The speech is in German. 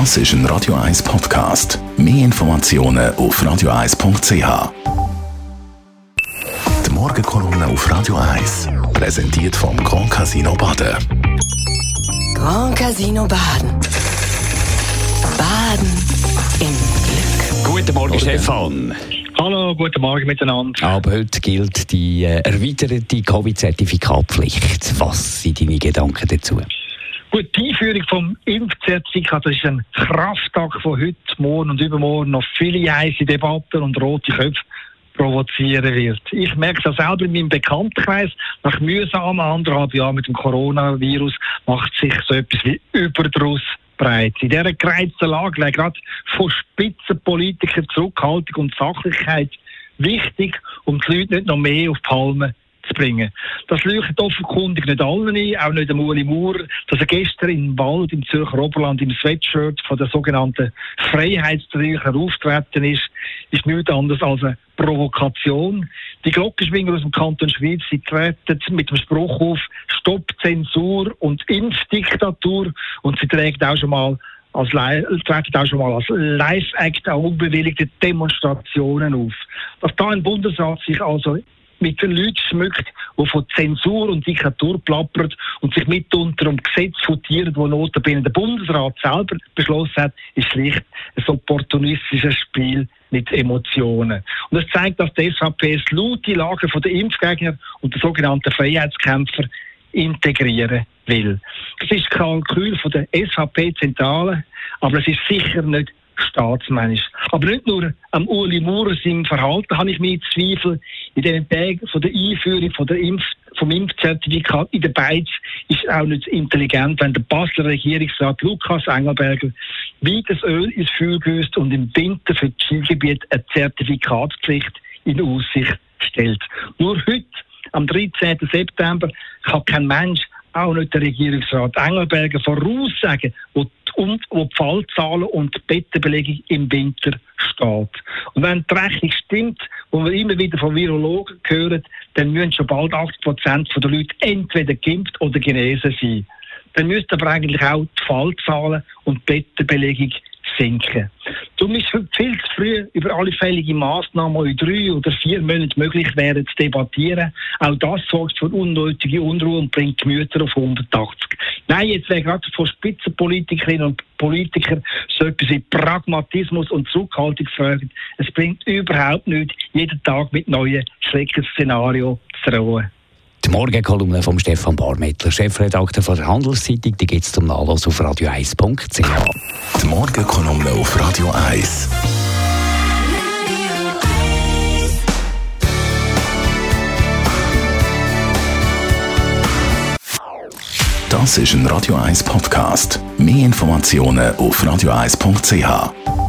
Das ist ein Radio 1 Podcast. Mehr Informationen auf radio1.ch. Die Morgenkolumne auf Radio 1 präsentiert vom Grand Casino Baden. Grand Casino Baden. Baden im Glück. Guten Morgen, Stefan. Hallo, guten Morgen miteinander. Aber heute gilt die äh, erweiterte Covid-Zertifikatpflicht. Was sind deine Gedanken dazu? Gut, die Einführung vom Impfzertifikat, das ist ein Krafttag von heute, morgen und übermorgen noch viele heiße Debatten und rote Köpfe provozieren wird. Ich merke das selber in meinem Bekanntenkreis. Nach mühsamen anderthalb Jahren mit dem Coronavirus macht sich so etwas wie Überdruss breit. In dieser gereizten Lage wäre gerade von Spitzenpolitikern Zurückhaltung und Sachlichkeit wichtig, um die Leute nicht noch mehr auf die Palme zu bringen. Das leuchtet offenkundig nicht allen ein, auch nicht dem Uli Maurer, dass er gestern im Wald im Zürcher Oberland im Sweatshirt von der sogenannten Freiheitsträger auftreten ist, ist nichts anderes als eine Provokation. Die Glockenschwinger aus dem Kanton Schweiz, sie treten mit dem Spruch auf, Stopp Zensur und Impfdiktatur und sie trägt auch schon mal als treten auch schon mal als Live-Act an unbewilligte Demonstrationen auf. Dass da ein Bundesrat sich also mit den Leuten schmückt, die von Zensur und Diktatur plappert und sich mitunter um Gesetze futieren, wo notabene der Bundesrat selber beschlossen hat, ist schlicht ein opportunistisches Spiel mit Emotionen. Und das zeigt, dass die SVP das Lager von den Impfgegner und der sogenannten Freiheitskämpfer integrieren will. Das ist Kalkül von der SVP-Zentrale, aber es ist sicher nicht staatsmännisch. Aber nicht nur am Uli Maurer seinem Verhalten habe ich mir Zweifel. In den Tagen von der Einführung von der Impf vom Impfzertifikat in der Beiz ist auch nicht intelligent, wenn der Basler Regierungsrat Lukas Engelberger wie das Öl ins Feuer güsst und im Winter für das Skigebiet eine Zertifikatspflicht in Aussicht stellt. Nur heute, am 13. September, kann kein Mensch, auch nicht der Regierungsrat Engelberger, voraussagen, wo die Fallzahlen und die Bettenbelegung im Winter steht. Und wenn die Rechnung stimmt, wo wir immer wieder von Virologen hören, dann müssen schon bald 80 Prozent der Leute entweder geimpft oder genesen sein. Dann müssten aber eigentlich auch die Fallzahlen und die Bettenbelegung sinken. Darum ist es viel zu früh, über alle fälligen Massnahmen in drei oder vier Monaten möglich wären, zu debattieren. Auch das sorgt für unnötige Unruhe und bringt die Mütter auf 180. Nein, jetzt wäre gerade von Spitzenpolitikerinnen und Politikern so etwas wie Pragmatismus und Zurückhaltung gefragt. Es bringt überhaupt nichts, jeden Tag mit neuen Schreckensszenarien zu drohen. Morgenkolumne von Stefan Barmettler, Chefredakteur von der Handelszeitung, die gibt es zum Nachlass auf radio1.ch. Die Morgenkolumne auf Radio 1. Das ist ein Radio 1 Podcast. Mehr Informationen auf radio1.ch.